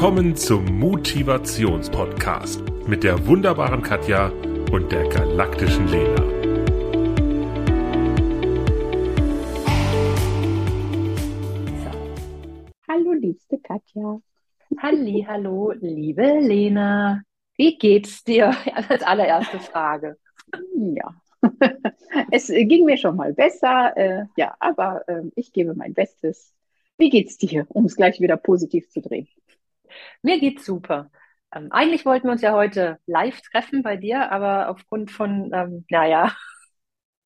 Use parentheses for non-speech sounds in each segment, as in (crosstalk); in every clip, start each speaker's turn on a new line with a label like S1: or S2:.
S1: Willkommen zum Motivationspodcast mit der wunderbaren Katja und der galaktischen Lena.
S2: Hallo, liebste Katja.
S3: Halli, hallo, liebe Lena. Wie geht's dir? (laughs) Als allererste Frage.
S2: Ja, (laughs) es ging mir schon mal besser, äh, ja, aber äh, ich gebe mein Bestes. Wie geht's dir, um es gleich wieder positiv zu drehen?
S3: Mir geht's super. Ähm, eigentlich wollten wir uns ja heute live treffen bei dir, aber aufgrund von, ähm, naja,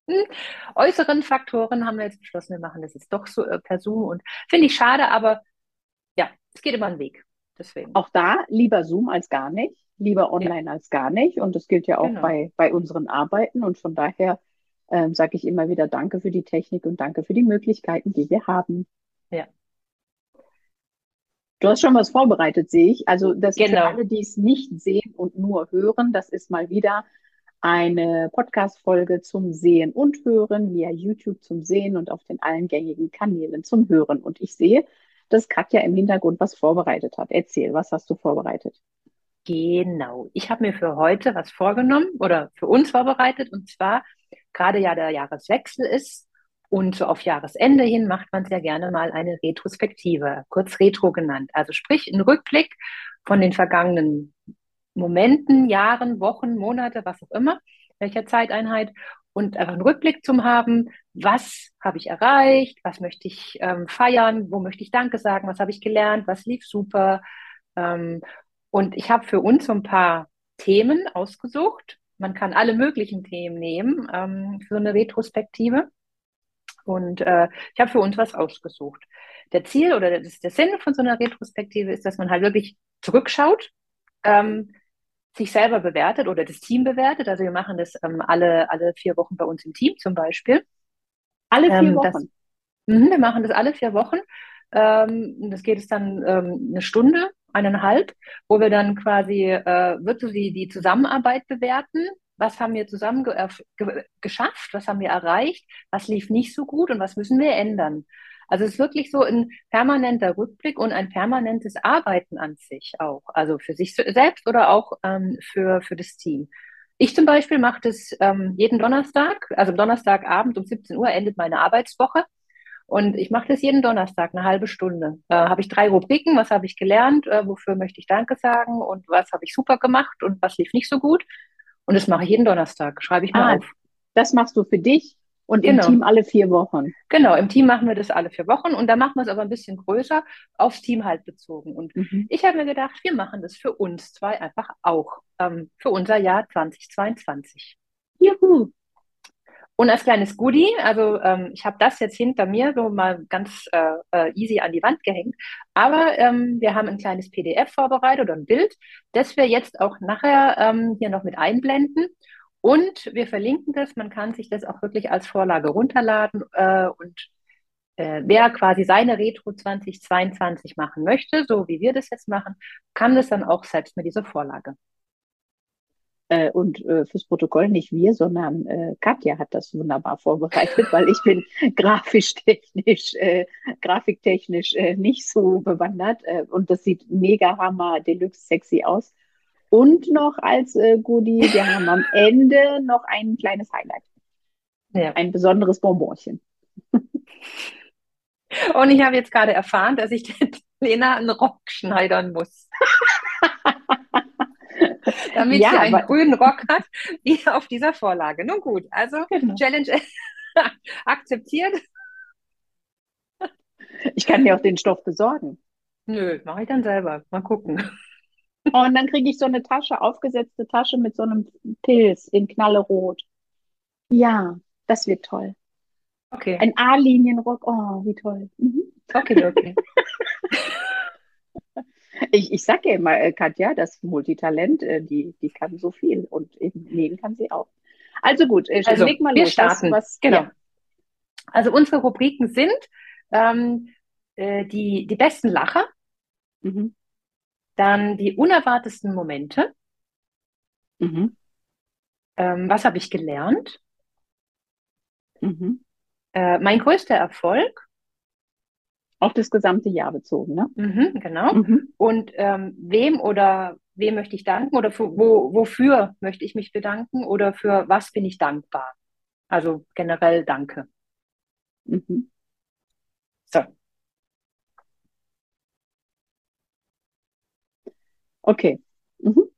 S3: (laughs) äußeren Faktoren haben wir jetzt beschlossen, wir machen das jetzt doch so äh, per Zoom und finde ich schade, aber ja, es geht immer einen Weg. Deswegen.
S2: Auch da lieber Zoom als gar nicht, lieber online ja. als gar nicht. Und das gilt ja auch genau. bei, bei unseren Arbeiten. Und von daher ähm, sage ich immer wieder Danke für die Technik und danke für die Möglichkeiten, die wir haben.
S3: Ja.
S2: Du hast schon was vorbereitet, sehe ich. Also das genau. für alle, die es nicht sehen und nur hören, das ist mal wieder eine Podcast-Folge zum Sehen und Hören via YouTube zum Sehen und auf den allen gängigen Kanälen zum Hören. Und ich sehe, dass Katja im Hintergrund was vorbereitet hat. Erzähl, was hast du vorbereitet?
S3: Genau. Ich habe mir für heute was vorgenommen oder für uns vorbereitet. Und zwar, gerade ja der Jahreswechsel ist und so auf Jahresende hin macht man sehr gerne mal eine Retrospektive, kurz Retro genannt. Also sprich, ein Rückblick von den vergangenen Momenten, Jahren, Wochen, Monate, was auch immer, welcher Zeiteinheit und einfach einen Rückblick zum haben, was habe ich erreicht, was möchte ich ähm, feiern, wo möchte ich Danke sagen, was habe ich gelernt, was lief super. Ähm, und ich habe für uns so ein paar Themen ausgesucht. Man kann alle möglichen Themen nehmen ähm, für eine Retrospektive. Und äh, ich habe für uns was ausgesucht. Der Ziel oder das, der Sinn von so einer Retrospektive ist, dass man halt wirklich zurückschaut, ähm, sich selber bewertet oder das Team bewertet. Also wir machen das ähm, alle, alle vier Wochen bei uns im Team zum Beispiel.
S2: Alle vier ähm, Wochen? Das,
S3: mh, wir machen das alle vier Wochen. Ähm, das geht es dann ähm, eine Stunde, eineinhalb, wo wir dann quasi äh, virtuell die, die Zusammenarbeit bewerten. Was haben wir zusammen ge ge geschafft? Was haben wir erreicht? Was lief nicht so gut und was müssen wir ändern? Also es ist wirklich so ein permanenter Rückblick und ein permanentes Arbeiten an sich auch. Also für sich selbst oder auch ähm, für, für das Team. Ich zum Beispiel mache das ähm, jeden Donnerstag, also Donnerstagabend um 17 Uhr endet meine Arbeitswoche. Und ich mache das jeden Donnerstag, eine halbe Stunde. Äh, habe ich drei Rubriken, was habe ich gelernt, äh, wofür möchte ich Danke sagen und was habe ich super gemacht und was lief nicht so gut. Und das mache ich jeden Donnerstag, schreibe ich mal ah, auf.
S2: Das machst du für dich und genau. im Team alle vier Wochen.
S3: Genau, im Team machen wir das alle vier Wochen und da machen wir es aber ein bisschen größer, aufs Team halt bezogen. Und mhm. ich habe mir gedacht, wir machen das für uns zwei einfach auch, ähm, für unser Jahr 2022. Juhu! Und als kleines Goodie, also ähm, ich habe das jetzt hinter mir so mal ganz äh, äh easy an die Wand gehängt, aber ähm, wir haben ein kleines PDF vorbereitet oder ein Bild, das wir jetzt auch nachher ähm, hier noch mit einblenden. Und wir verlinken das, man kann sich das auch wirklich als Vorlage runterladen äh, und äh, wer quasi seine Retro 2022 machen möchte, so wie wir das jetzt machen, kann das dann auch selbst mit dieser Vorlage.
S2: Äh, und äh, fürs Protokoll nicht wir, sondern äh, Katja hat das wunderbar vorbereitet, weil ich bin (laughs) grafisch-technisch, äh, grafiktechnisch äh, nicht so bewandert. Äh, und das sieht mega hammer, deluxe sexy aus. Und noch als äh, Goodie, wir haben am Ende noch ein kleines Highlight. Ja. Ein besonderes Bonbonchen.
S3: Und ich habe jetzt gerade erfahren, dass ich (laughs) der Lena einen Rock schneidern muss. (laughs) (laughs) Damit ja, sie einen grünen Rock hat, wie auf dieser Vorlage. Nun gut, also genau. Challenge (laughs) akzeptiert.
S2: Ich kann dir auch den Stoff besorgen.
S3: Nö, mache ich dann selber. Mal gucken.
S2: Und dann kriege ich so eine Tasche, aufgesetzte Tasche mit so einem Pilz in Knallerot. Ja, das wird toll.
S3: Okay.
S2: Ein A-Linienrock. Oh, wie toll. Mhm.
S3: Okay, okay. (laughs)
S2: ich, ich sage ja immer, äh, Katja, das Multitalent, äh, die, die kann so viel und eben nähen kann sie auch. Also gut,
S3: äh, also, leg mal wir los. Starten. Was, was, genau. Ja. Also unsere Rubriken sind ähm, äh, die, die besten Lacher. Mhm. Dann die unerwartesten Momente. Mhm. Ähm, was habe ich gelernt? Mhm. Äh, mein größter Erfolg.
S2: Auf das gesamte Jahr bezogen, ne?
S3: Mhm, genau. Mhm. Und ähm, wem oder wem möchte ich danken oder für, wo, wofür möchte ich mich bedanken oder für was bin ich dankbar? Also generell danke. Mhm. So.
S2: Okay. Mhm.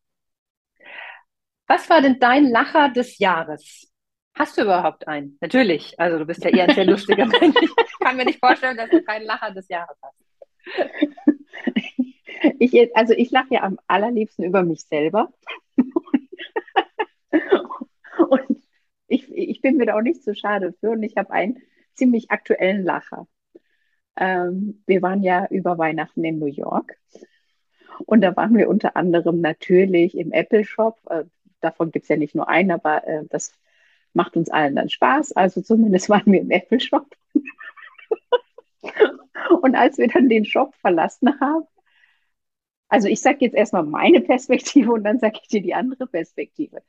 S3: Was war denn dein Lacher des Jahres? Hast du überhaupt einen? Natürlich. Also du bist ja eher ein sehr lustiger (laughs) Mensch. Ich kann mir nicht vorstellen, dass du keinen Lacher des Jahres hast. (laughs)
S2: Ich, also ich lache ja am allerliebsten über mich selber. (laughs) Und ich, ich bin mir da auch nicht so schade für. Und ich habe einen ziemlich aktuellen Lacher. Ähm, wir waren ja über Weihnachten in New York. Und da waren wir unter anderem natürlich im Apple Shop. Äh, davon gibt es ja nicht nur einen, aber äh, das macht uns allen dann Spaß. Also zumindest (laughs) waren wir im Apple Shop. (laughs) und als wir dann den Shop verlassen haben, also ich sage jetzt erstmal meine Perspektive und dann sage ich dir die andere Perspektive.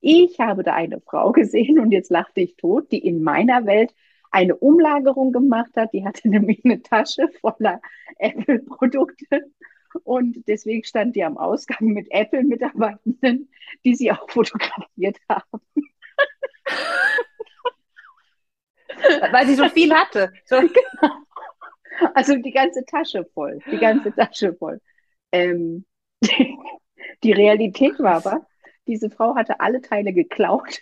S2: Ich habe da eine Frau gesehen und jetzt lachte ich tot, die in meiner Welt eine Umlagerung gemacht hat. Die hatte (laughs) nämlich eine Tasche voller Apple-Produkte und deswegen stand die am Ausgang mit Apple-Mitarbeitenden, die sie auch fotografiert haben. (laughs)
S3: Weil sie so viel hatte. So. (laughs) Genau.
S2: Also die ganze Tasche voll, die ganze Tasche voll. Ähm, (laughs) die Realität war aber, diese Frau hatte alle Teile geklaut,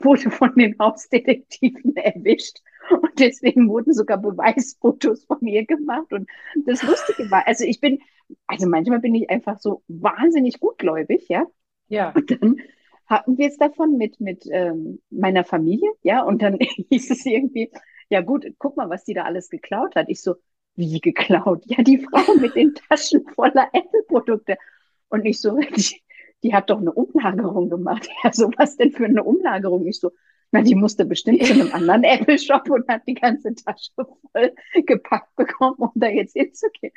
S2: wurde von den Hausdetektiven erwischt und deswegen wurden sogar Beweisfotos von ihr gemacht. Und das Lustige war, also ich bin, also manchmal bin ich einfach so wahnsinnig gutgläubig, ja.
S3: Ja.
S2: Und dann hatten wir es davon mit, mit ähm, meiner Familie, ja, und dann (laughs) hieß es irgendwie, ja gut, guck mal, was die da alles geklaut hat. Ich so, wie geklaut? Ja, die Frau mit den Taschen voller Apple-Produkte. Und ich so, (laughs) die, die hat doch eine Umlagerung gemacht. Ja, so was denn für eine Umlagerung? Ich so, na, die musste bestimmt zu einem anderen (laughs) Apple-Shop und hat die ganze Tasche voll gepackt bekommen, um da jetzt hinzugehen.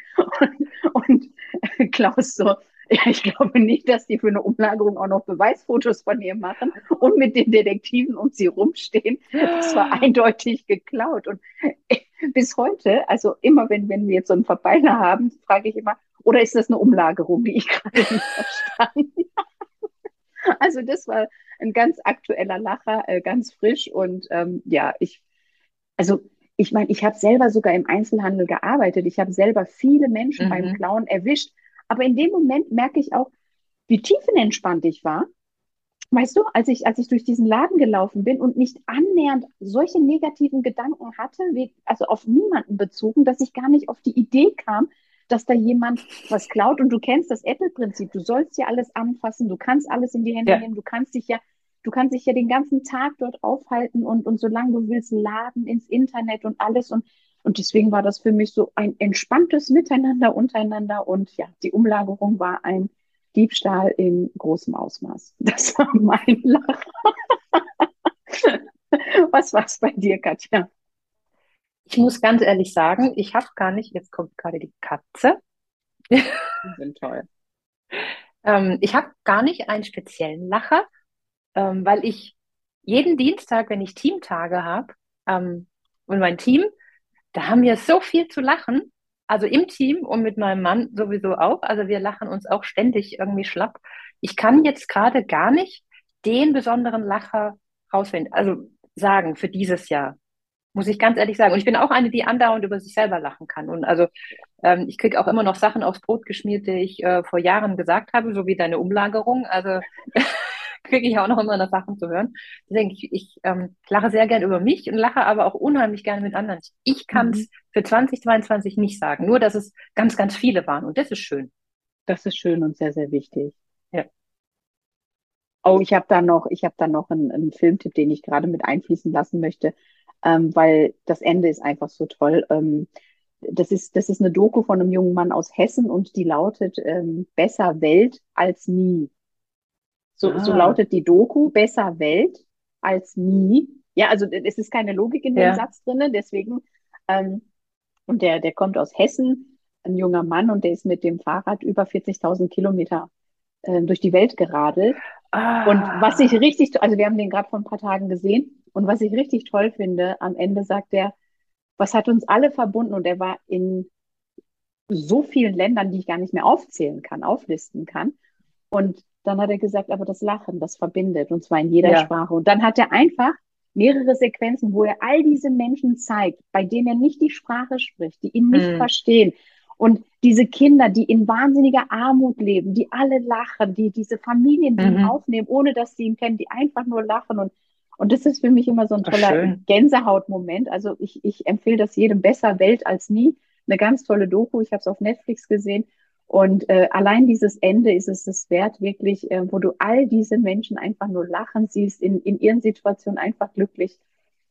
S2: Und, und Klaus so, (laughs) ich glaube nicht, dass die für eine Umlagerung auch noch Beweisfotos von ihr machen und mit den Detektiven um sie rumstehen. Das war eindeutig geklaut. Und bis heute, also immer wenn, wenn wir jetzt so einen Verbeiner haben, frage ich immer, oder ist das eine Umlagerung, die ich gerade nicht verstanden habe? (laughs) Also das war ein ganz aktueller Lacher, äh, ganz frisch und ähm, ja, ich, also ich meine, ich habe selber sogar im Einzelhandel gearbeitet. Ich habe selber viele Menschen mhm. beim Klauen erwischt aber in dem Moment merke ich auch, wie tiefenentspannt ich war. Weißt du, als ich, als ich durch diesen Laden gelaufen bin und nicht annähernd solche negativen Gedanken hatte, wie, also auf niemanden bezogen, dass ich gar nicht auf die Idee kam, dass da jemand was klaut. Und du kennst das Apple-Prinzip. Du sollst ja alles anfassen, du kannst alles in die Hände ja. nehmen, du kannst dich ja, du kannst dich ja den ganzen Tag dort aufhalten und, und solange du willst, laden ins Internet und alles. Und und deswegen war das für mich so ein entspanntes Miteinander untereinander. Und ja, die Umlagerung war ein Diebstahl in großem Ausmaß. (laughs) Das war mein Lachen. (laughs) Was war es bei dir, Katja?
S3: Ich muss ganz ehrlich sagen, ich habe gar nicht, jetzt kommt gerade die Katze.
S2: Die sind toll.
S3: ähm, ich habe gar nicht einen speziellen Lacher, ähm, weil ich jeden Dienstag, wenn ich Teamtage habe, ähm, und mein Team da haben wir so viel zu lachen. Also im Team und mit meinem Mann sowieso auch. Also wir lachen uns auch ständig irgendwie schlapp. Ich kann jetzt gerade gar nicht den besonderen Lacher rausfinden, also sagen für dieses Jahr. Muss ich ganz ehrlich sagen. Und ich bin auch eine, die andauernd über sich selber lachen kann. Und also ähm, ich kriege auch immer noch Sachen aufs Brot geschmiert, die ich äh, vor Jahren gesagt habe, so wie deine Umlagerung. Also (laughs) kriege ich auch noch immer noch Sachen zu hören. Deswegen, ich, ich ähm, lache sehr gern über mich und lache aber auch unheimlich gerne mit anderen. Ich kann es mhm. für 2022 nicht sagen, nur dass es ganz, ganz viele waren und das ist schön.
S2: Das ist schön und sehr, sehr wichtig. Ja. Oh, ich habe da noch, ich habe da noch einen, einen, Filmtipp, den ich gerade mit einfließen lassen möchte, ähm, weil das Ende ist einfach so toll. Ähm, das ist, das ist eine Doku von einem jungen Mann aus Hessen und die lautet ähm, Besser Welt als nie. So, ah. so lautet die Doku, besser Welt als nie. Ja, also es ist keine Logik in dem ja. Satz drin, deswegen, ähm, und der, der kommt aus Hessen, ein junger Mann, und der ist mit dem Fahrrad über 40.000 Kilometer äh, durch die Welt geradelt. Ah. Und was ich richtig, also wir haben den gerade vor ein paar Tagen gesehen, und was ich richtig toll finde, am Ende sagt er, was hat uns alle verbunden? Und er war in so vielen Ländern, die ich gar nicht mehr aufzählen kann, auflisten kann. Und dann hat er gesagt, aber das Lachen, das verbindet, und zwar in jeder ja. Sprache. Und dann hat er einfach mehrere Sequenzen, wo er all diese Menschen zeigt, bei denen er nicht die Sprache spricht, die ihn nicht hm. verstehen. Und diese Kinder, die in wahnsinniger Armut leben, die alle lachen, die diese Familien, die mhm. ihn aufnehmen, ohne dass sie ihn kennen, die einfach nur lachen. Und, und das ist für mich immer so ein toller Gänsehautmoment. Also ich, ich empfehle das jedem besser Welt als nie. Eine ganz tolle Doku. Ich habe es auf Netflix gesehen. Und äh, allein dieses Ende ist es es wert, wirklich, äh, wo du all diese Menschen einfach nur lachen siehst, in, in ihren Situationen einfach glücklich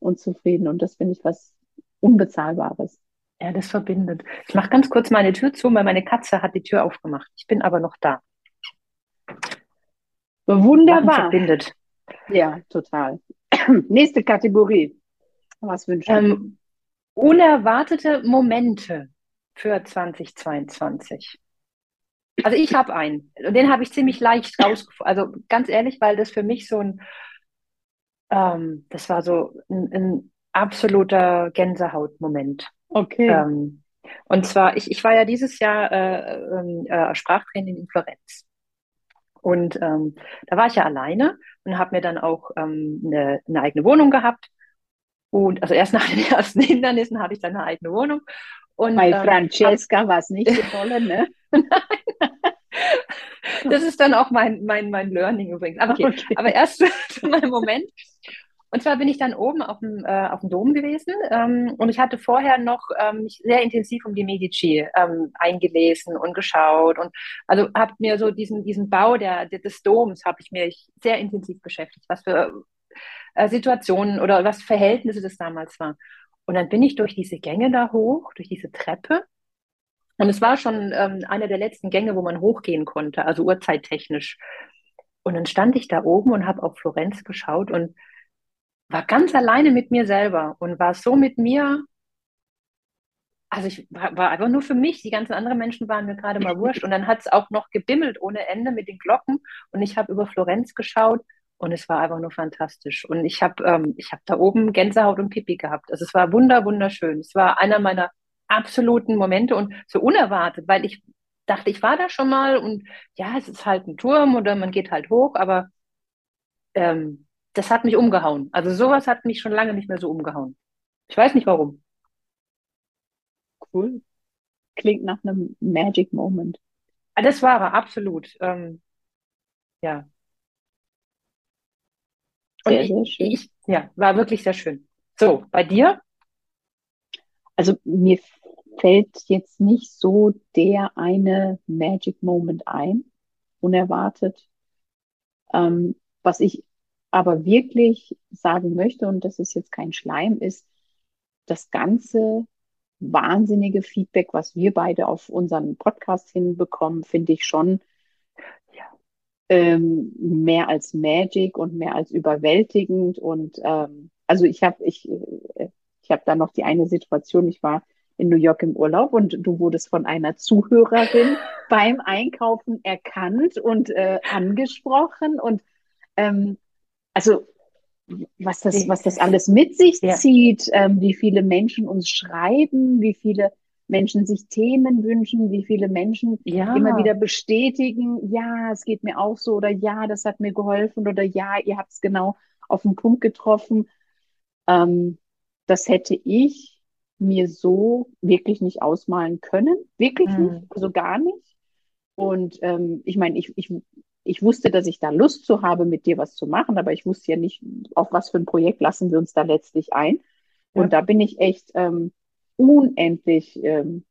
S2: und zufrieden. Und das finde ich was Unbezahlbares.
S3: Ja, das verbindet. Ich mache ganz kurz meine Tür zu, weil meine Katze hat die Tür aufgemacht. Ich bin aber noch da.
S2: Wunderbar.
S3: Lachen verbindet.
S2: Ja, total. (clears throat) Nächste Kategorie. Was wünschen ähm,
S3: Unerwartete Momente für 2022. Also ich habe einen. Und den habe ich ziemlich leicht rausgefunden. Also ganz ehrlich, weil das für mich so ein, ähm, das war so ein, ein absoluter Gänsehautmoment.
S2: Okay.
S3: Ähm, und zwar, ich, ich war ja dieses Jahr äh, ähm, äh, Sprachtraining in Florenz. Und ähm, da war ich ja alleine und habe mir dann auch ähm, eine, eine eigene Wohnung gehabt. Und also erst nach den (laughs) ersten Hindernissen hatte ich dann eine eigene Wohnung.
S2: Und, Bei ähm, Francesca war es nicht so toll, ne? (laughs)
S3: das ist dann auch mein, mein, mein Learning übrigens. Aber, okay. okay. aber erst (laughs) zu meinem Moment. Und zwar bin ich dann oben auf dem, äh, auf dem Dom gewesen ähm, und ich hatte vorher noch ähm, mich sehr intensiv um die Medici ähm, eingelesen und geschaut und also habe mir so diesen, diesen Bau der, des Doms habe ich mir sehr intensiv beschäftigt, was für äh, Situationen oder was Verhältnisse das damals war. Und dann bin ich durch diese Gänge da hoch, durch diese Treppe und es war schon ähm, einer der letzten Gänge, wo man hochgehen konnte, also uhrzeittechnisch. Und dann stand ich da oben und habe auf Florenz geschaut und war ganz alleine mit mir selber und war so mit mir. Also ich war, war einfach nur für mich. Die ganzen anderen Menschen waren mir gerade mal wurscht. Und dann hat es auch noch gebimmelt ohne Ende mit den Glocken. Und ich habe über Florenz geschaut und es war einfach nur fantastisch. Und ich habe ähm, ich hab da oben Gänsehaut und Pipi gehabt. Also es war wunder, wunderschön. Es war einer meiner absoluten Momente und so unerwartet, weil ich dachte, ich war da schon mal und ja, es ist halt ein Turm oder man geht halt hoch, aber ähm, das hat mich umgehauen. Also sowas hat mich schon lange nicht mehr so umgehauen. Ich weiß nicht warum.
S2: Cool. Klingt nach einem Magic Moment.
S3: Ah, das war er, absolut. Ähm, ja. Und sehr, sehr schön. Ich, ja, war wirklich sehr schön. So, bei dir?
S2: Also mir fällt jetzt nicht so der eine Magic Moment ein, unerwartet. Ähm, was ich aber wirklich sagen möchte, und das ist jetzt kein Schleim, ist das ganze wahnsinnige Feedback, was wir beide auf unseren Podcast hinbekommen, finde ich schon ähm, mehr als Magic und mehr als überwältigend. Und ähm, also ich habe ich, äh, ich habe da noch die eine Situation, ich war in New York im Urlaub und du wurdest von einer Zuhörerin (laughs) beim Einkaufen erkannt und äh, angesprochen und ähm, also was das, was das alles mit sich ja. zieht, ähm, wie viele Menschen uns schreiben, wie viele Menschen sich Themen wünschen, wie viele Menschen ja. immer wieder bestätigen, ja, es geht mir auch so oder ja, das hat mir geholfen oder ja, ihr habt es genau auf den Punkt getroffen. Ähm, das hätte ich mir so wirklich nicht ausmalen können. Wirklich mhm. nicht, also gar nicht. Und ähm, ich meine, ich, ich, ich wusste, dass ich da Lust zu habe, mit dir was zu machen, aber ich wusste ja nicht, auf was für ein Projekt lassen wir uns da letztlich ein. Ja. Und da bin ich echt ähm, unendlich ähm,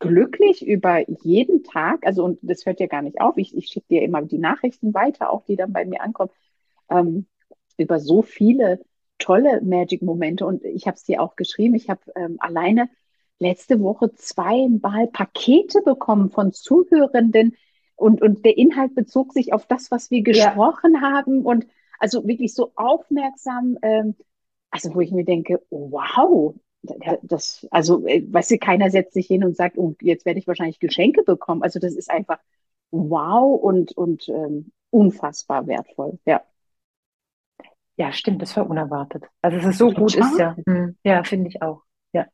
S2: glücklich über jeden Tag. Also, und das hört ja gar nicht auf. Ich, ich schicke dir immer die Nachrichten weiter, auch die dann bei mir ankommen, ähm, über so viele tolle Magic-Momente und ich habe es dir auch geschrieben. Ich habe ähm, alleine letzte Woche zweimal Pakete bekommen von Zuhörenden und, und der Inhalt bezog sich auf das, was wir gesprochen ja. haben und also wirklich so aufmerksam, ähm, also wo ich mir denke, wow, das, also, äh, weißt du, keiner setzt sich hin und sagt, oh, jetzt werde ich wahrscheinlich Geschenke bekommen. Also das ist einfach wow und, und ähm, unfassbar wertvoll, ja.
S3: Ja, stimmt, das war unerwartet. Also, es so gut ist, ja. Mhm. Ja, finde ich auch. Ja.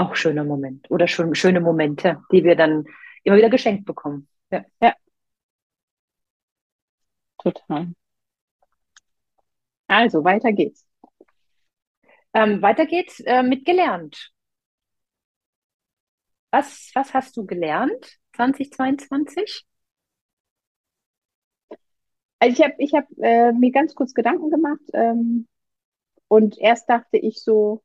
S3: auch schöner Moment oder schon schöne Momente, die wir dann immer wieder geschenkt bekommen. Ja.
S2: ja. Total. Also, weiter geht's.
S3: Ähm, weiter geht's äh, mit gelernt. Was, was hast du gelernt 2022?
S2: Also ich habe ich hab, äh, mir ganz kurz Gedanken gemacht ähm, und erst dachte ich so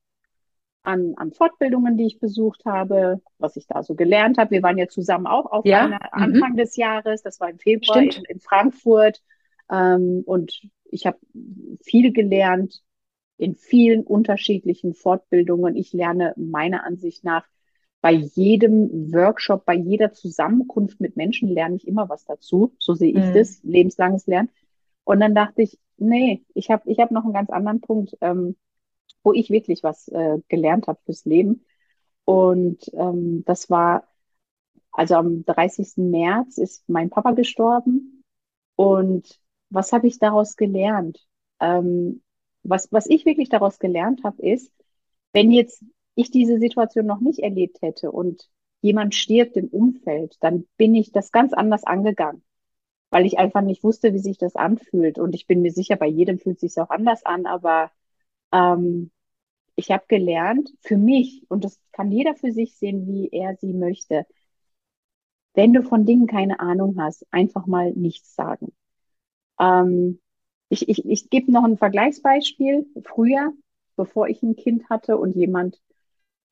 S2: an, an Fortbildungen, die ich besucht habe, was ich da so gelernt habe. Wir waren ja zusammen auch auf
S3: Ja,
S2: einer
S3: mhm.
S2: Anfang des Jahres, das war im Februar in, in Frankfurt ähm, und ich habe viel gelernt in vielen unterschiedlichen Fortbildungen. Ich lerne meiner Ansicht nach bei jedem Workshop, bei jeder Zusammenkunft mit Menschen lerne ich immer was dazu. So sehe ich
S3: Mhm.
S2: das, lebenslanges Lernen. Und dann dachte ich, nee, ich habe ich hab noch einen ganz anderen Punkt, ähm, wo ich wirklich was äh, gelernt habe fürs Leben. Und ähm, das war, also am 30. März ist mein Papa gestorben. Und was habe ich daraus gelernt? Ähm, was, was ich wirklich daraus gelernt habe, ist, wenn jetzt ich diese Situation noch nicht erlebt hätte und jemand stirbt im Umfeld, dann bin ich das ganz anders angegangen, weil ich einfach nicht wusste, wie sich das anfühlt. Und ich bin mir sicher, bei jedem fühlt sich auch anders an, aber ähm, ich habe gelernt, für mich, und das kann jeder für sich sehen, wie er sie möchte, wenn du von Dingen keine Ahnung hast, einfach mal nichts sagen. Ähm, ich ich, ich gebe noch ein Vergleichsbeispiel. Früher, bevor ich ein Kind hatte und jemand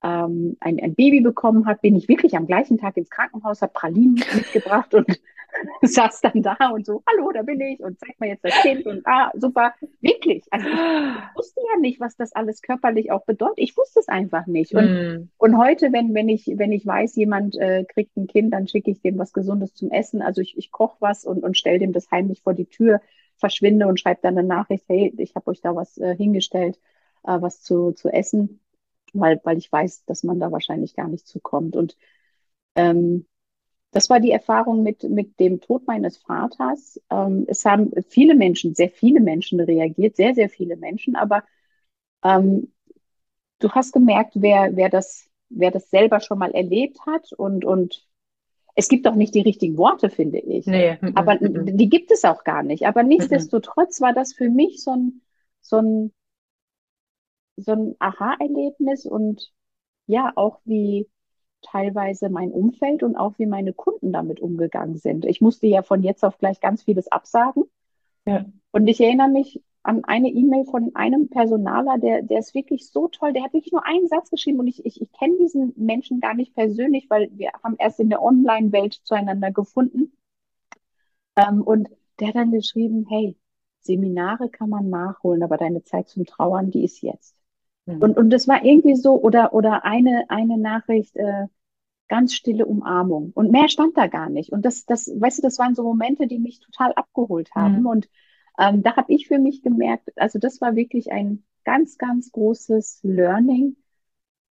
S2: ähm, ein, ein Baby bekommen hat, bin ich wirklich am gleichen Tag ins Krankenhaus, habe Pralinen (laughs) mitgebracht und (laughs) saß dann da und so, hallo, da bin ich und zeig mir jetzt das Kind und ah, super, wirklich. Also ich (gasps) wusste ja nicht, was das alles körperlich auch bedeutet. Ich wusste es einfach nicht. Und,
S3: Mhm.
S2: und heute, wenn, wenn ich, wenn ich weiß, jemand äh, kriegt ein Kind, dann schicke ich dem was Gesundes zum Essen. Also ich, ich koche was und, und stelle dem das heimlich vor die Tür, verschwinde und schreibe dann eine Nachricht, hey, ich habe euch da was äh, hingestellt, äh, was zu, zu essen, weil, weil ich weiß, dass man da wahrscheinlich gar nicht zukommt. Und ähm, das war die Erfahrung mit, mit dem Tod meines Vaters. Ähm, es haben viele Menschen, sehr viele Menschen reagiert, sehr, sehr viele Menschen, aber ähm, du hast gemerkt, wer, wer das, wer das selber schon mal erlebt hat und, und es gibt auch nicht die richtigen Worte, finde ich.
S3: Nee.
S2: Aber
S3: mhm.
S2: die gibt es auch gar nicht. Aber nichtsdestotrotz war das für mich so ein, so ein, so ein Aha-Erlebnis und ja, auch wie teilweise mein Umfeld und auch wie meine Kunden damit umgegangen sind. Ich musste ja von jetzt auf gleich ganz vieles absagen.
S3: Ja.
S2: Und ich erinnere mich an eine E-Mail von einem Personaler, der, der ist wirklich so toll. Der hat wirklich nur einen Satz geschrieben und ich, ich, ich kenne diesen Menschen gar nicht persönlich, weil wir haben erst in der Online-Welt zueinander gefunden. Ähm, und der hat dann geschrieben, hey, Seminare kann man nachholen, aber deine Zeit zum Trauern, die ist jetzt.
S3: Mhm.
S2: Und, und das war irgendwie so, oder, oder eine, eine Nachricht, äh, ganz stille Umarmung. Und mehr stand da gar nicht. Und das, das, weißt du, das waren so Momente, die mich total abgeholt haben.
S3: Mhm.
S2: Und ähm, da habe ich für mich gemerkt, also das war wirklich ein ganz, ganz großes Learning.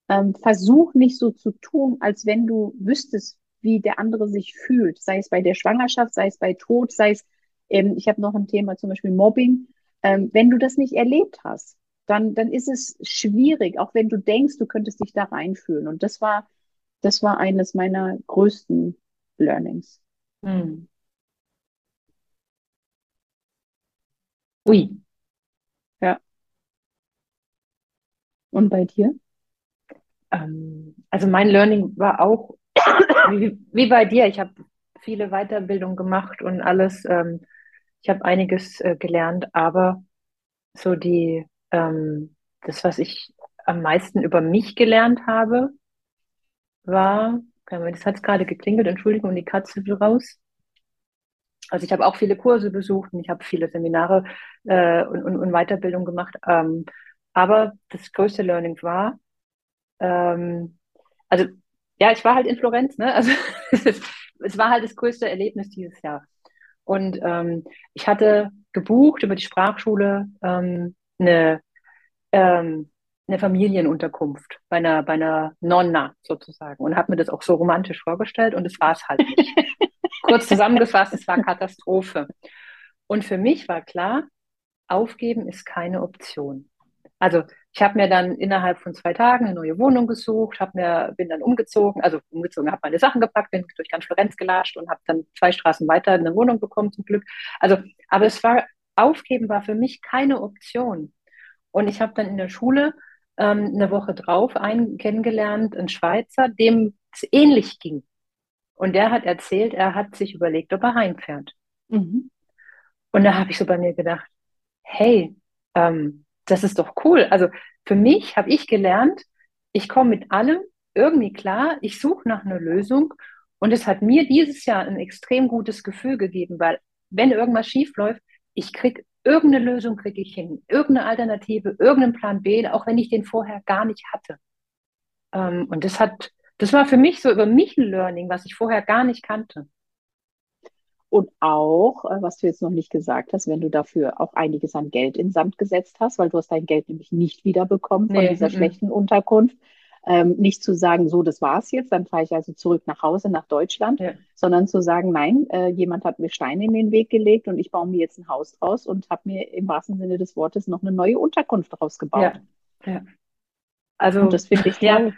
S2: Ähm, versuch nicht so zu tun, als wenn du wüsstest, wie der andere sich fühlt, sei es bei der Schwangerschaft, sei es bei Tod, sei es, ähm, ich habe noch ein Thema zum Beispiel Mobbing. Ähm, wenn du das nicht erlebt hast, dann, dann ist es schwierig, auch wenn du denkst, du könntest dich da reinfühlen. Und das war, das war eines meiner größten Learnings.
S3: Mhm. Ui.
S2: Und bei dir?
S3: Ähm, also mein Learning war auch (coughs) wie, wie bei dir. Ich habe viele Weiterbildungen gemacht und alles. Ähm, ich habe einiges äh, gelernt, aber so die, ähm, das, was ich am meisten über mich gelernt habe, war, das hat gerade geklingelt, Entschuldigung, die Katze will raus. Also ich habe auch viele Kurse besucht und ich habe viele Seminare äh, und, und, und Weiterbildung gemacht. Ähm, aber das größte Learning war, ähm, also ja, ich war halt in Florenz, ne? Also (laughs) es, war halt das größte Erlebnis dieses Jahr. Und ähm, ich hatte gebucht über die Sprachschule ähm, eine, ähm, eine Familienunterkunft bei einer, bei einer Nonna sozusagen und habe mir das auch so romantisch vorgestellt und es war es halt nicht. (laughs) Kurz zusammengefasst, es war Katastrophe. Und für mich war klar, aufgeben ist keine Option. Also ich habe mir dann innerhalb von zwei Tagen eine neue Wohnung gesucht, hab mir, bin dann umgezogen, also umgezogen, habe meine Sachen gepackt, bin durch ganz Florenz gelatscht und habe dann zwei Straßen weiter eine Wohnung bekommen zum Glück. Also, aber es war aufgeben war für mich keine Option. Und ich habe dann in der Schule ähm, eine Woche drauf einen kennengelernt, einen Schweizer, dem es ähnlich ging. Und der hat erzählt, er hat sich überlegt, ob er heimfährt. Mhm. Und da habe ich so bei mir gedacht, hey, ähm, das ist doch cool. Also für mich habe ich gelernt, ich komme mit allem irgendwie klar, ich suche nach einer Lösung und es hat mir dieses Jahr ein extrem gutes Gefühl gegeben, weil wenn irgendwas schief läuft, ich kriege irgendeine Lösung kriege ich hin, irgendeine Alternative, irgendeinen Plan B, auch wenn ich den vorher gar nicht hatte. Ähm, und das hat, das war für mich so über mich ein Learning, was ich vorher gar nicht kannte.
S2: Und auch, äh, was du jetzt noch nicht gesagt hast, wenn du dafür auch einiges an Geld in Sand gesetzt hast, weil du hast dein Geld nämlich nicht wiederbekommen von nee, dieser m -m. schlechten Unterkunft. Ähm, nicht zu sagen, so, das war's jetzt, dann fahre ich also zurück nach Hause, nach Deutschland, ja. sondern zu sagen, nein, äh, jemand hat mir Steine in den Weg gelegt und ich baue mir jetzt ein Haus draus und habe mir im wahrsten Sinne des Wortes noch eine neue Unterkunft draus gebaut. Ja. ja.
S3: Also, und das finde ich toll.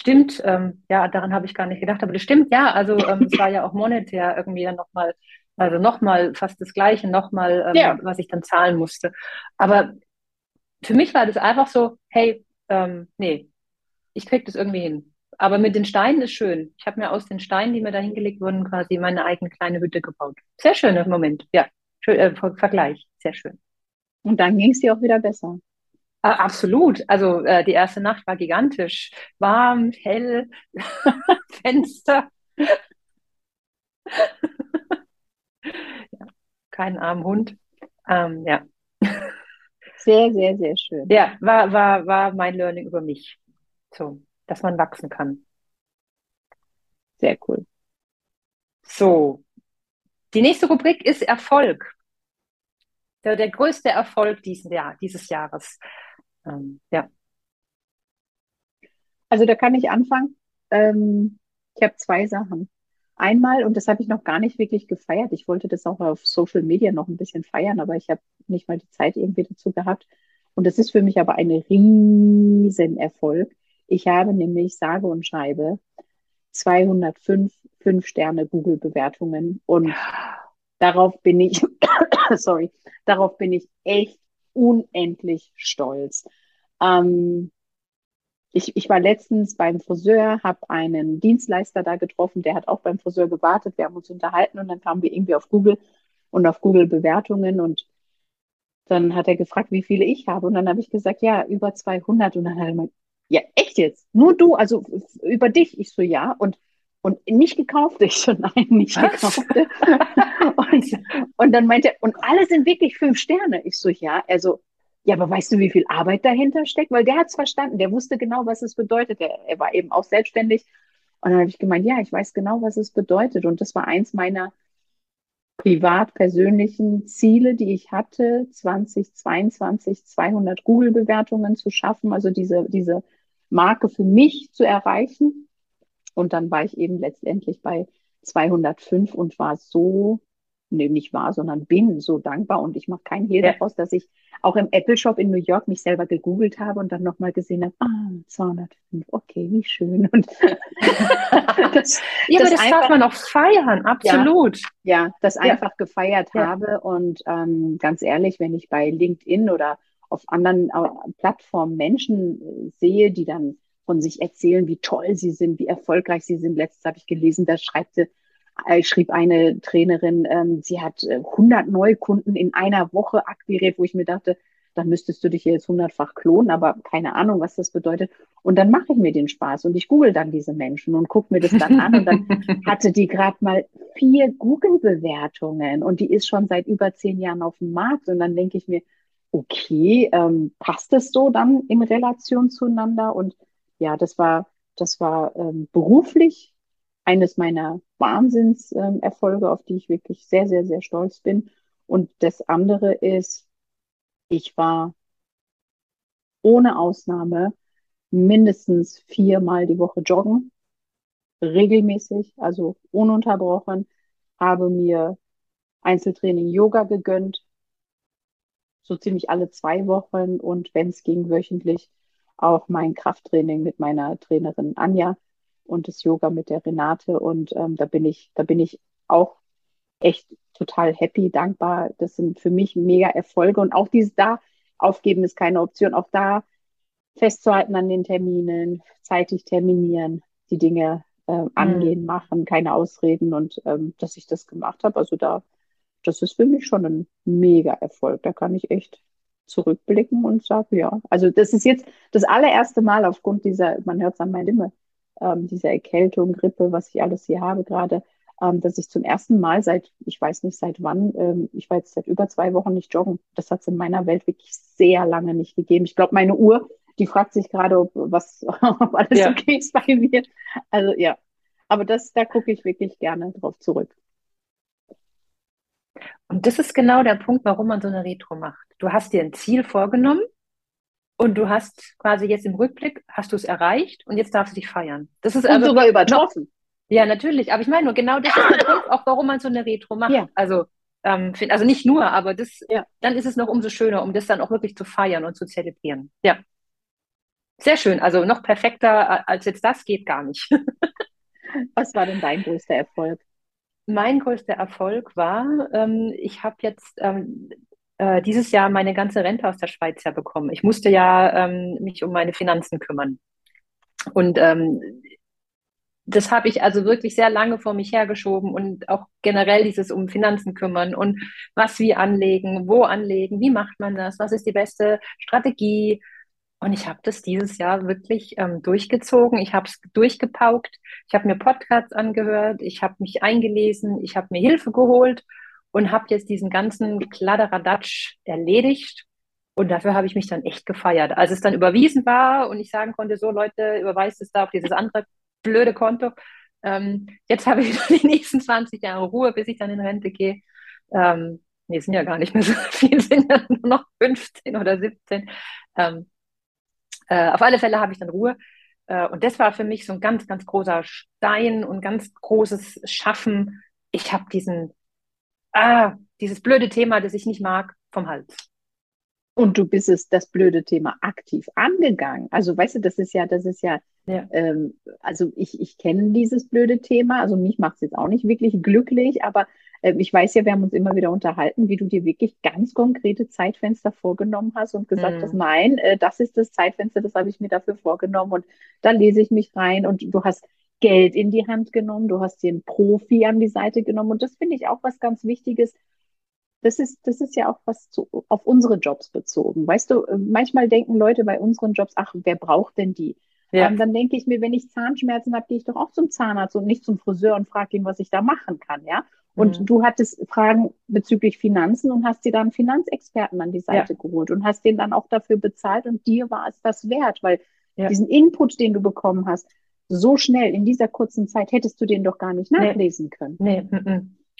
S3: Stimmt, ähm, ja, daran habe ich gar nicht gedacht, aber das stimmt, ja, also ähm, es war ja auch monetär irgendwie dann nochmal, also nochmal fast das Gleiche, nochmal, ähm, ja. was ich dann zahlen musste. Aber für mich war das einfach so, hey, ähm, nee, ich krieg das irgendwie hin. Aber mit den Steinen ist schön. Ich habe mir aus den Steinen, die mir da hingelegt wurden, quasi meine eigene kleine Hütte gebaut. Sehr schöner Moment, ja. Schön, äh, Vergleich, sehr schön.
S2: Und dann ging es dir auch wieder besser.
S3: Absolut. Also äh, die erste Nacht war gigantisch. Warm, hell, (laughs) Fenster. ja, kein armen Hund. Ähm, ja.
S2: Sehr, sehr, sehr schön.
S3: Ja, war, war, war mein Learning über mich. So, dass man wachsen kann.
S2: Sehr cool.
S3: So, die nächste Rubrik ist Erfolg. Der, der größte Erfolg diesen Jahr, dieses Jahres. Ähm, ja.
S2: Also da kann ich anfangen. Ähm, ich habe zwei Sachen. Einmal, und das habe ich noch gar nicht wirklich gefeiert, ich wollte das auch auf Social Media noch ein bisschen feiern, aber ich habe nicht mal die Zeit irgendwie dazu gehabt. Und das ist für mich aber ein Riesenerfolg. Ich habe nämlich sage und schreibe 205 5 Sterne Google-Bewertungen und (sighs) darauf bin ich, (coughs) sorry, darauf bin ich echt unendlich stolz. Ähm, ich, ich war letztens beim Friseur, habe einen Dienstleister da getroffen, der hat auch beim Friseur gewartet. Wir haben uns unterhalten und dann kamen wir irgendwie auf Google und auf Google Bewertungen und dann hat er gefragt, wie viele ich habe und dann habe ich gesagt, ja, über 200 und dann hat er gemeint, ja, echt jetzt? Nur du, also über dich? Ich so, ja und und nicht gekauft. (laughs) Ich so, nein, nicht Was? gekaufte. und, und dann meinte er, und alle sind wirklich fünf Sterne. Ich so, ja, also, ja, aber weißt du, wie viel Arbeit dahinter steckt? Weil der hat es verstanden, der wusste genau, was es bedeutet. Er, er war eben auch selbstständig. Und dann habe ich gemeint, ja, ich weiß genau, was es bedeutet. Und das war eins meiner privat persönlichen Ziele, die ich hatte, 2022 200 Google-Bewertungen zu schaffen, also diese, diese Marke für mich zu erreichen. Und dann war ich eben letztendlich bei 205 und war so, nee, nicht war, sondern bin so dankbar. Und ich mache keinen Hehl ja. daraus, dass ich auch im Apple Shop in New York mich selber gegoogelt habe und dann nochmal gesehen habe, ah, 205, okay, wie schön. Und (laughs)
S3: das, ja, das aber das einfach, darf man auch feiern, absolut.
S2: Ja, ja das ja. einfach gefeiert habe. Und ähm, ganz ehrlich, wenn ich bei LinkedIn oder auf anderen äh, Plattformen Menschen äh, sehe, die dann von sich erzählen, wie toll sie sind, wie erfolgreich sie sind. Letztes habe ich gelesen, da schreibt sie, äh, schrieb eine Trainerin, ähm, sie hat äh, 100 Neukunden in einer Woche akquiriert, wo ich mir dachte, dann müsstest du dich jetzt hundertfach klonen, aber keine Ahnung, was das bedeutet. Und dann mache ich mir den Spaß und ich google dann diese Menschen und gucke mir das dann an. Und dann (laughs) hatte die gerade mal vier Google-Bewertungen und die ist schon seit über zehn Jahren auf dem Markt. Und dann denke ich mir, okay, ähm, passt es so dann in Relation zueinander? Und ja, das war, das war ähm, beruflich eines meiner Wahnsinnserfolge, ähm, auf die ich wirklich sehr, sehr, sehr stolz bin. Und das andere ist, ich war ohne Ausnahme mindestens viermal die Woche joggen, regelmäßig, also ununterbrochen, habe mir Einzeltraining Yoga gegönnt, so ziemlich alle zwei Wochen und wenn es ging, wöchentlich auch mein Krafttraining mit meiner Trainerin Anja und das Yoga mit der Renate. Und ähm, da bin ich, da bin ich auch echt total happy, dankbar. Das sind für mich mega Erfolge. Und auch dieses da aufgeben ist keine Option. Auch da festzuhalten an den Terminen, zeitig terminieren, die Dinge äh, angehen, mhm. machen, keine Ausreden und ähm, dass ich das gemacht habe. Also da, das ist für mich schon ein mega Erfolg. Da kann ich echt zurückblicken und sagen, ja, also das ist jetzt das allererste Mal aufgrund dieser, man hört es an meiner Stimme, ähm, dieser Erkältung, Grippe, was ich alles hier habe gerade, ähm, dass ich zum ersten Mal seit, ich weiß nicht seit wann, ähm, ich war jetzt seit über zwei Wochen nicht joggen. Das hat es in meiner Welt wirklich sehr lange nicht gegeben. Ich glaube, meine Uhr, die fragt sich gerade, ob was (laughs) ob alles ja. okay ist bei mir. Also ja, aber das, da gucke ich wirklich gerne drauf zurück.
S3: Und das ist genau der Punkt, warum man so eine Retro macht. Du hast dir ein Ziel vorgenommen und du hast quasi jetzt im Rückblick, hast du es erreicht und jetzt darfst du dich feiern.
S2: Das ist und also sogar übertroffen.
S3: Ja, natürlich. Aber ich meine nur, genau das ist der Punkt, auch warum man so eine Retro macht. Ja. Also, ähm, find, also nicht nur, aber das, ja. dann ist es noch umso schöner, um das dann auch wirklich zu feiern und zu zelebrieren. Ja. Sehr schön. Also noch perfekter als jetzt das geht gar nicht. (laughs)
S2: Was war denn dein größter Erfolg?
S3: Mein größter Erfolg war, ähm, ich habe jetzt ähm, äh, dieses Jahr meine ganze Rente aus der Schweiz ja bekommen. Ich musste ja ähm, mich um meine Finanzen kümmern. Und ähm, das habe ich also wirklich sehr lange vor mich hergeschoben und auch generell dieses um Finanzen kümmern und was wie anlegen, wo anlegen, wie macht man das, was ist die beste Strategie. Und ich habe das dieses Jahr wirklich ähm, durchgezogen. Ich habe es durchgepaukt. Ich habe mir Podcasts angehört. Ich habe mich eingelesen. Ich habe mir Hilfe geholt und habe jetzt diesen ganzen Kladderadatsch erledigt. Und dafür habe ich mich dann echt gefeiert. Als es dann überwiesen war und ich sagen konnte, so Leute, überweist es da auf dieses andere blöde Konto. Ähm, jetzt habe ich (laughs) die nächsten 20 Jahre Ruhe, bis ich dann in Rente gehe. Ähm, nee, sind ja gar nicht mehr so (laughs) viel, sind ja nur noch 15 oder 17. Ähm, äh, auf alle Fälle habe ich dann Ruhe. Äh, und das war für mich so ein ganz, ganz großer Stein und ganz großes Schaffen. Ich habe diesen ah, dieses blöde Thema, das ich nicht mag, vom Hals.
S2: Und du bist es, das blöde Thema aktiv angegangen. Also weißt du, das ist ja, das ist ja, ja. Ähm, also ich, ich kenne dieses blöde Thema, also mich macht es jetzt auch nicht wirklich glücklich, aber äh, ich weiß ja, wir haben uns immer wieder unterhalten, wie du dir wirklich ganz konkrete Zeitfenster vorgenommen hast und gesagt mhm. hast, nein, äh, das ist das Zeitfenster, das habe ich mir dafür vorgenommen und da lese ich mich rein und du hast Geld in die Hand genommen, du hast dir einen Profi an die Seite genommen und das finde ich auch was ganz Wichtiges. Das ist, das ist ja auch was zu, auf unsere Jobs bezogen. Weißt du, manchmal denken Leute bei unseren Jobs, ach, wer braucht denn die? Ja. Ähm, dann denke ich mir, wenn ich Zahnschmerzen habe, gehe ich doch auch zum Zahnarzt und nicht zum Friseur und frage ihn, was ich da machen kann, ja. Und mhm. du hattest Fragen bezüglich Finanzen und hast dir dann Finanzexperten an die Seite ja. geholt und hast den dann auch dafür bezahlt und dir war es das wert, weil ja. diesen Input, den du bekommen hast, so schnell in dieser kurzen Zeit hättest du den doch gar nicht nachlesen können.
S3: Nee.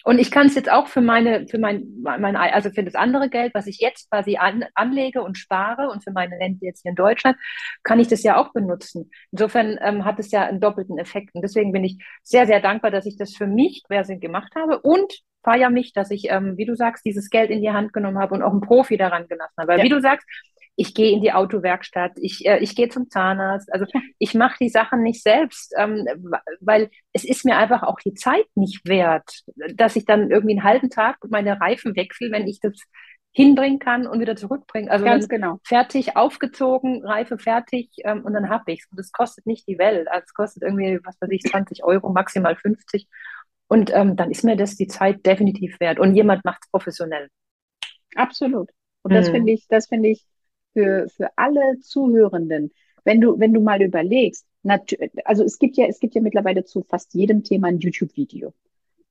S3: Und ich kann es jetzt auch für meine, für mein, mein, also für das andere Geld, was ich jetzt quasi an, anlege und spare und für meine Rente jetzt hier in Deutschland, kann ich das ja auch benutzen. Insofern ähm, hat es ja einen doppelten Effekt. Und deswegen bin ich sehr, sehr dankbar, dass ich das für mich quasi gemacht habe und feiere mich, dass ich, ähm, wie du sagst, dieses Geld in die Hand genommen habe und auch einen Profi daran gelassen habe. Weil ja. wie du sagst, ich gehe in die Autowerkstatt, ich, äh, ich gehe zum Zahnarzt. Also ich mache die Sachen nicht selbst, ähm, weil es ist mir einfach auch die Zeit nicht wert, dass ich dann irgendwie einen halben Tag meine Reifen wechsle, wenn ich das hinbringen kann und wieder zurückbringen. Also
S2: Ganz genau.
S3: fertig, aufgezogen, Reife fertig ähm, und dann habe ich es. Und das kostet nicht die Welt. Also es kostet irgendwie, was weiß ich, 20 Euro, maximal 50. Und ähm, dann ist mir das die Zeit definitiv wert. Und jemand macht es professionell.
S2: Absolut. Und das hm. finde ich, das finde ich für, für alle Zuhörenden, wenn du, wenn du mal überlegst, also es gibt ja, es gibt ja mittlerweile zu fast jedem Thema ein YouTube-Video.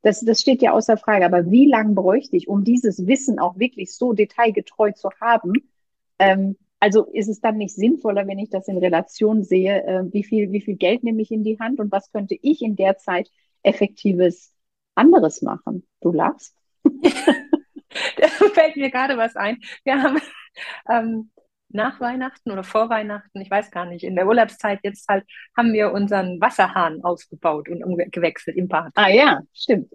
S2: Das, das steht ja außer Frage. Aber wie lange bräuchte ich, um dieses Wissen auch wirklich so detailgetreu zu haben? Ähm, also ist es dann nicht sinnvoller, wenn ich das in Relation sehe, äh, wie viel, wie viel Geld nehme ich in die Hand und was könnte ich in der Zeit effektives anderes machen? Du lachst. (laughs)
S3: da fällt mir gerade was ein. Wir haben ähm, nach Weihnachten oder vor Weihnachten, ich weiß gar nicht, in der Urlaubszeit jetzt halt, haben wir unseren Wasserhahn ausgebaut und umgewechselt im Bad.
S2: Ah ja, stimmt.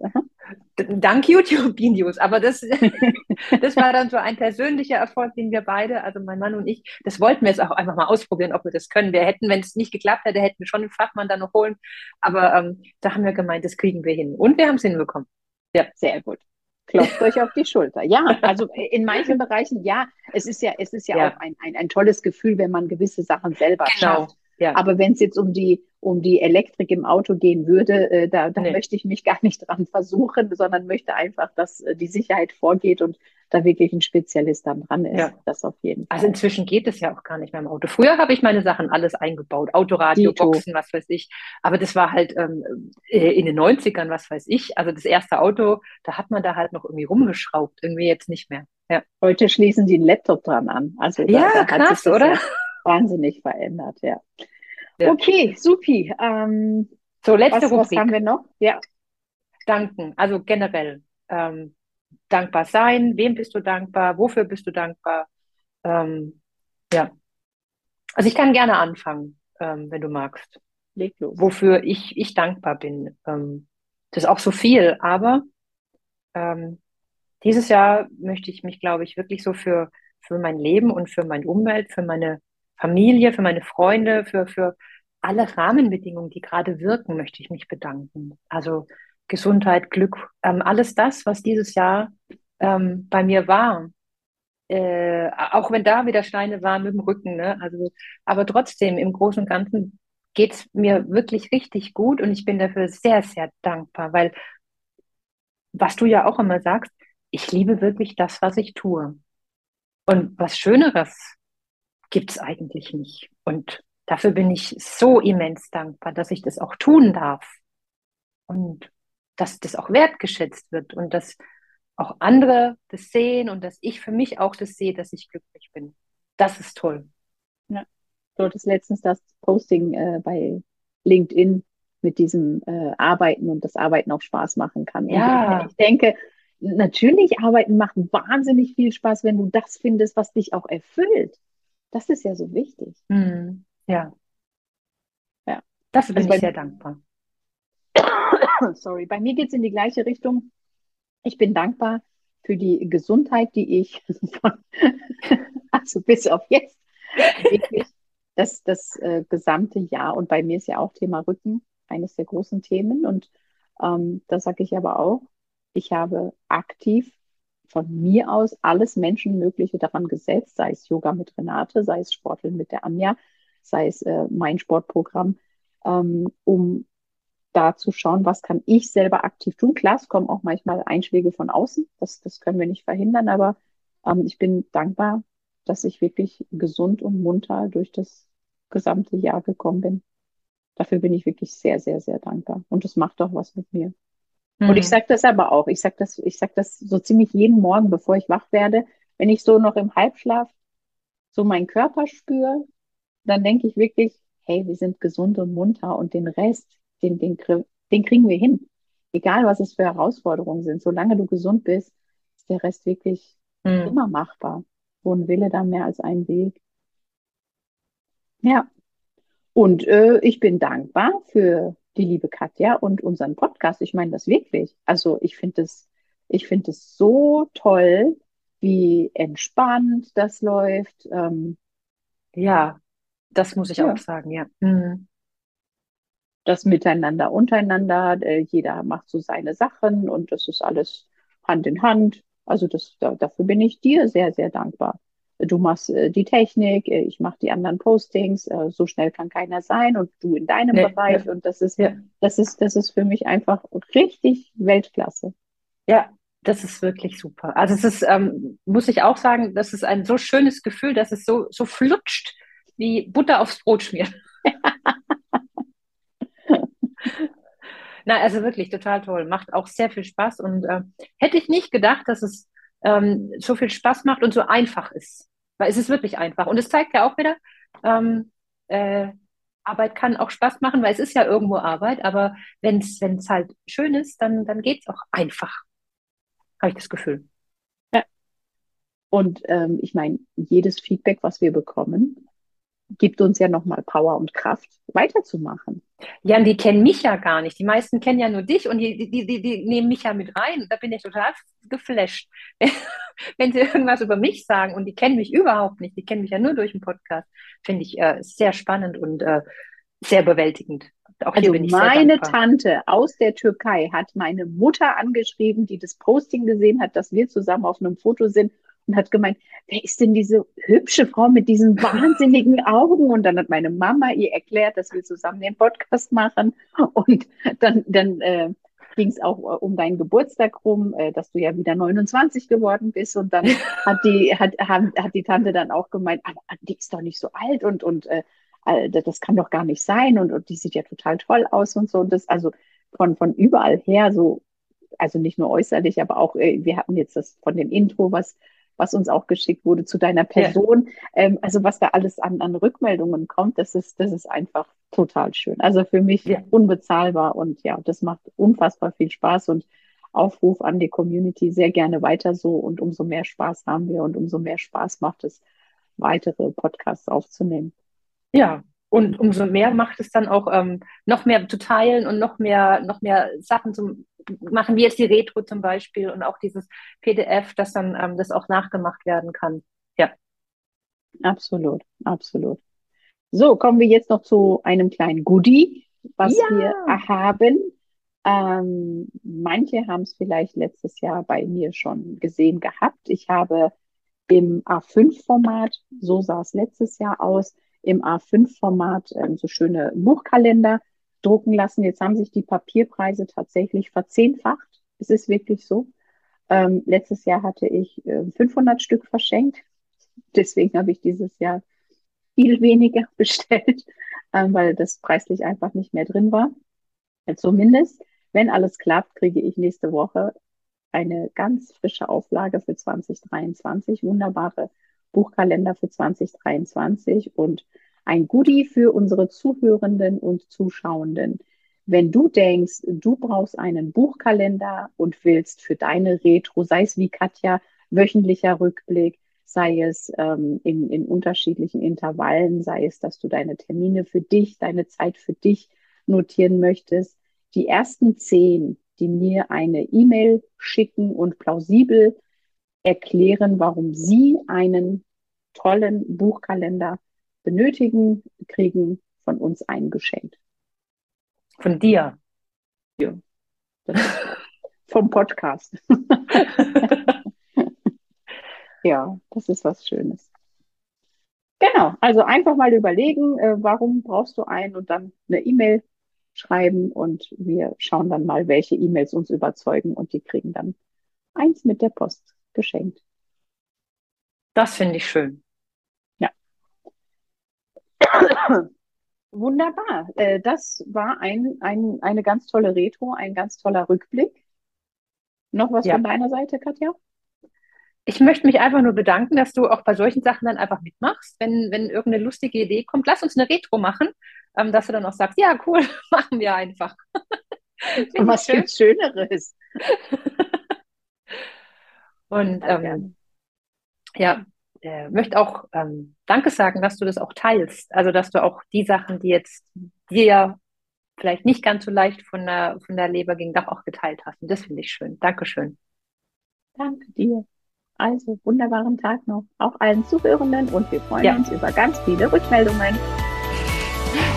S3: Dank YouTube-Videos. Aber das, (laughs) das war dann so ein persönlicher Erfolg, den wir beide, also mein Mann und ich, das wollten wir jetzt auch einfach mal ausprobieren, ob wir das können. Wir hätten, wenn es nicht geklappt hätte, hätten wir schon einen Fachmann dann noch holen. Aber ähm, da haben wir gemeint, das kriegen wir hin. Und wir haben es hinbekommen.
S2: Ja, sehr gut. Klopft euch auf die Schulter. Ja, (laughs) also in manchen Bereichen, ja, es ist ja, es ist ja, ja. auch ein, ein, ein tolles Gefühl, wenn man gewisse Sachen selber genau. schafft. Ja. Aber wenn es jetzt um die, um die Elektrik im Auto gehen würde, äh, da, da nee. möchte ich mich gar nicht (laughs) dran versuchen, sondern möchte einfach, dass äh, die Sicherheit vorgeht und da wirklich ein Spezialist dann dran ist. Ja. Das auf jeden
S3: also Fall. Also inzwischen geht es ja auch gar nicht mehr im Auto. Früher habe ich meine Sachen alles eingebaut, Autoradio, Dito. Boxen, was weiß ich. Aber das war halt ähm, äh, in den 90ern, was weiß ich. Also das erste Auto, da hat man da halt noch irgendwie rumgeschraubt, irgendwie jetzt nicht mehr.
S2: Ja. Heute schließen die einen Laptop dran an. Also
S3: ja, da, da krass, oder? Ja
S2: wahnsinnig verändert, ja. ja. Okay, supi. Ähm,
S3: so, letzte was,
S2: Rubrik. Was haben wir noch?
S3: Ja. Danken, also generell. Ähm, dankbar sein, wem bist du dankbar, wofür bist du dankbar? Ähm, ja. Also ich kann gerne anfangen, ähm, wenn du magst. Leg los. Wofür ich, ich dankbar bin. Ähm, das ist auch so viel, aber ähm, dieses Jahr möchte ich mich, glaube ich, wirklich so für, für mein Leben und für meine Umwelt, für meine Familie, für meine Freunde, für, für alle Rahmenbedingungen, die gerade wirken, möchte ich mich bedanken. Also Gesundheit, Glück, ähm, alles das, was dieses Jahr ähm, bei mir war. Äh, auch wenn da wieder Steine waren mit dem Rücken, ne? Also, aber trotzdem, im Großen und Ganzen geht es mir wirklich richtig gut und ich bin dafür sehr, sehr dankbar, weil was du ja auch immer sagst, ich liebe wirklich das, was ich tue. Und was Schöneres gibt es eigentlich nicht. Und dafür bin ich so immens dankbar, dass ich das auch tun darf. Und dass das auch wertgeschätzt wird und dass auch andere das sehen und dass ich für mich auch das sehe, dass ich glücklich bin. Das ist toll.
S2: Ja. Du hattest letztens das Posting äh, bei LinkedIn mit diesem äh, Arbeiten und das Arbeiten auch Spaß machen kann.
S3: Ja.
S2: Und ich denke, natürlich Arbeiten macht wahnsinnig viel Spaß, wenn du das findest, was dich auch erfüllt. Das ist ja so wichtig.
S3: Mhm. Ja. Ja. Dafür bin also ich sehr dankbar. (coughs)
S2: Sorry, bei mir geht es in die gleiche Richtung. Ich bin dankbar für die Gesundheit, die ich (laughs) von, also bis auf jetzt wirklich das, das äh, gesamte Jahr und bei mir ist ja auch Thema Rücken eines der großen Themen und ähm, da sage ich aber auch, ich habe aktiv von mir aus alles Menschenmögliche daran gesetzt, sei es Yoga mit Renate, sei es Sporteln mit der Anja, sei es äh, mein Sportprogramm, ähm, um da zu schauen, was kann ich selber aktiv tun. Klar, es kommen auch manchmal Einschläge von außen, das, das können wir nicht verhindern, aber ähm, ich bin dankbar, dass ich wirklich gesund und munter durch das gesamte Jahr gekommen bin. Dafür bin ich wirklich sehr, sehr, sehr dankbar. Und es macht auch was mit mir. Mhm. Und ich hm. sage das aber auch. Ich sage das, ich sag das so ziemlich jeden Morgen, bevor ich wach werde. Wenn ich so noch im Halbschlaf so meinen Körper spüre, dann denke ich wirklich, hey, wir sind gesund und munter und den Rest, den, den, den kriegen wir hin. Egal, was es für Herausforderungen sind. Solange du gesund bist, ist der Rest wirklich mhm. immer machbar. Wo ein Wille dann mehr als ein Weg. Ja. Und äh, ich bin dankbar für die liebe Katja und unseren Podcast. Ich meine das wirklich. Also ich finde es, ich finde es so toll, wie entspannt das läuft. Ähm,
S3: ja, das muss ich ja. auch sagen, ja. Mhm.
S2: Das Miteinander untereinander, äh, jeder macht so seine Sachen und das ist alles Hand in Hand. Also das, da, dafür bin ich dir sehr, sehr dankbar du machst äh, die Technik, äh, ich mache die anderen Postings, so schnell kann keiner sein und du in deinem nee, Bereich. Ja. Und das ist, ja. das ist, das ist für mich einfach richtig Weltklasse.
S3: Ja, das ist wirklich super. Also es ist, ähm, muss ich auch sagen, das ist ein so schönes Gefühl, dass es so, so flutscht wie Butter aufs Brot schmieren. Na, also wirklich total toll. Macht auch sehr viel Spaß und äh, hätte ich nicht gedacht, dass es ähm, so viel Spaß macht und so einfach ist. Weil es ist wirklich einfach. Und es zeigt ja auch wieder, ähm, äh, Arbeit kann auch Spaß machen, weil es ist ja irgendwo Arbeit, aber wenn es halt schön ist, dann, dann geht es auch einfach. Habe ich das Gefühl.
S2: Ja. Und ähm, ich meine, jedes Feedback, was wir bekommen, gibt uns ja nochmal Power und Kraft, weiterzumachen.
S3: Ja, und die kennen mich ja gar nicht. Die meisten kennen ja nur dich und die, die, die, die nehmen mich ja mit rein. Da bin ich total geflasht. (laughs) Wenn sie irgendwas über mich sagen und die kennen mich überhaupt nicht, die kennen mich ja nur durch den Podcast, finde ich äh, sehr spannend und äh, sehr bewältigend.
S2: Auch also meine Tante aus der Türkei hat meine Mutter angeschrieben, die das Posting gesehen hat, dass wir zusammen auf einem Foto sind und hat gemeint, wer ist denn diese hübsche Frau mit diesen (laughs) wahnsinnigen Augen? Und dann hat meine Mama ihr erklärt, dass wir zusammen den Podcast machen. Und dann, dann äh, ging es auch um deinen Geburtstag rum, äh, dass du ja wieder 29 geworden bist. Und dann (laughs) hat die, hat, hat, hat die Tante dann auch gemeint, aber die ist doch nicht so alt und, und äh, das kann doch gar nicht sein. Und, und die sieht ja total toll aus und so. Und das also von, von überall her so also nicht nur äußerlich, aber auch, äh, wir hatten jetzt das von dem Intro, was was uns auch geschickt wurde zu deiner Person. Ja. Ähm, also was da alles an, an Rückmeldungen kommt, das ist, das ist einfach total schön. Also für mich ja. unbezahlbar und ja, das macht unfassbar viel Spaß und Aufruf an die Community sehr gerne weiter so und umso mehr Spaß haben wir und umso mehr Spaß macht es, weitere Podcasts aufzunehmen.
S3: Ja, und umso mehr macht es dann auch ähm, noch mehr zu teilen und noch mehr, noch mehr Sachen zum machen, wie jetzt die Retro zum Beispiel und auch dieses PDF, dass dann ähm, das auch nachgemacht werden kann. Ja.
S2: Absolut, absolut. So, kommen wir jetzt noch zu einem kleinen Goodie, was ja. wir haben. Ähm, manche haben es vielleicht letztes Jahr bei mir schon gesehen gehabt. Ich habe im A5-Format, so sah es letztes Jahr aus, im A5-Format ähm, so schöne Buchkalender drucken lassen. Jetzt haben sich die Papierpreise tatsächlich verzehnfacht. Es ist wirklich so. Ähm, letztes Jahr hatte ich äh, 500 Stück verschenkt. Deswegen habe ich dieses Jahr viel (laughs) weniger bestellt, ähm, weil das preislich einfach nicht mehr drin war. Zumindest, wenn alles klappt, kriege ich nächste Woche eine ganz frische Auflage für 2023. Wunderbare Buchkalender für 2023 und ein Goodie für unsere Zuhörenden und Zuschauenden. Wenn du denkst, du brauchst einen Buchkalender und willst für deine Retro, sei es wie Katja, wöchentlicher Rückblick, sei es ähm, in, in unterschiedlichen Intervallen, sei es, dass du deine Termine für dich, deine Zeit für dich notieren möchtest. Die ersten zehn, die mir eine E-Mail schicken und plausibel erklären, warum sie einen tollen Buchkalender benötigen, kriegen von uns eingeschenkt.
S3: Von dir?
S2: Ja. (laughs) vom Podcast. (laughs) ja, das ist was Schönes. Genau, also einfach mal überlegen, äh, warum brauchst du einen und dann eine E-Mail schreiben und wir schauen dann mal, welche E-Mails uns überzeugen und die kriegen dann eins mit der Post geschenkt.
S3: Das finde ich schön.
S2: Wunderbar. Äh, das war ein, ein, eine ganz tolle Retro, ein ganz toller Rückblick. Noch was ja. von deiner Seite, Katja?
S3: Ich möchte mich einfach nur bedanken, dass du auch bei solchen Sachen dann einfach mitmachst. Wenn, wenn irgendeine lustige Idee kommt, lass uns eine Retro machen, ähm, dass du dann auch sagst, ja, cool, (laughs) machen wir einfach. (laughs)
S2: Und was schön. gibt's Schöneres? (laughs)
S3: Und ähm, ja, äh, möchte auch ähm, Danke sagen, dass du das auch teilst. Also, dass du auch die Sachen, die jetzt dir vielleicht nicht ganz so leicht von der, von der Leber ging, doch auch geteilt hast. Und das finde ich schön. Dankeschön.
S2: Danke dir. Also, wunderbaren Tag noch. Auch allen Zuhörenden und wir freuen ja. uns über ganz viele Rückmeldungen.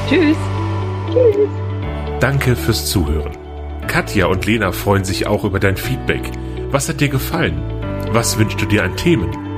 S3: Tschüss.
S1: Tschüss. Danke fürs Zuhören. Katja und Lena freuen sich auch über dein Feedback. Was hat dir gefallen? Was wünschst du dir an Themen?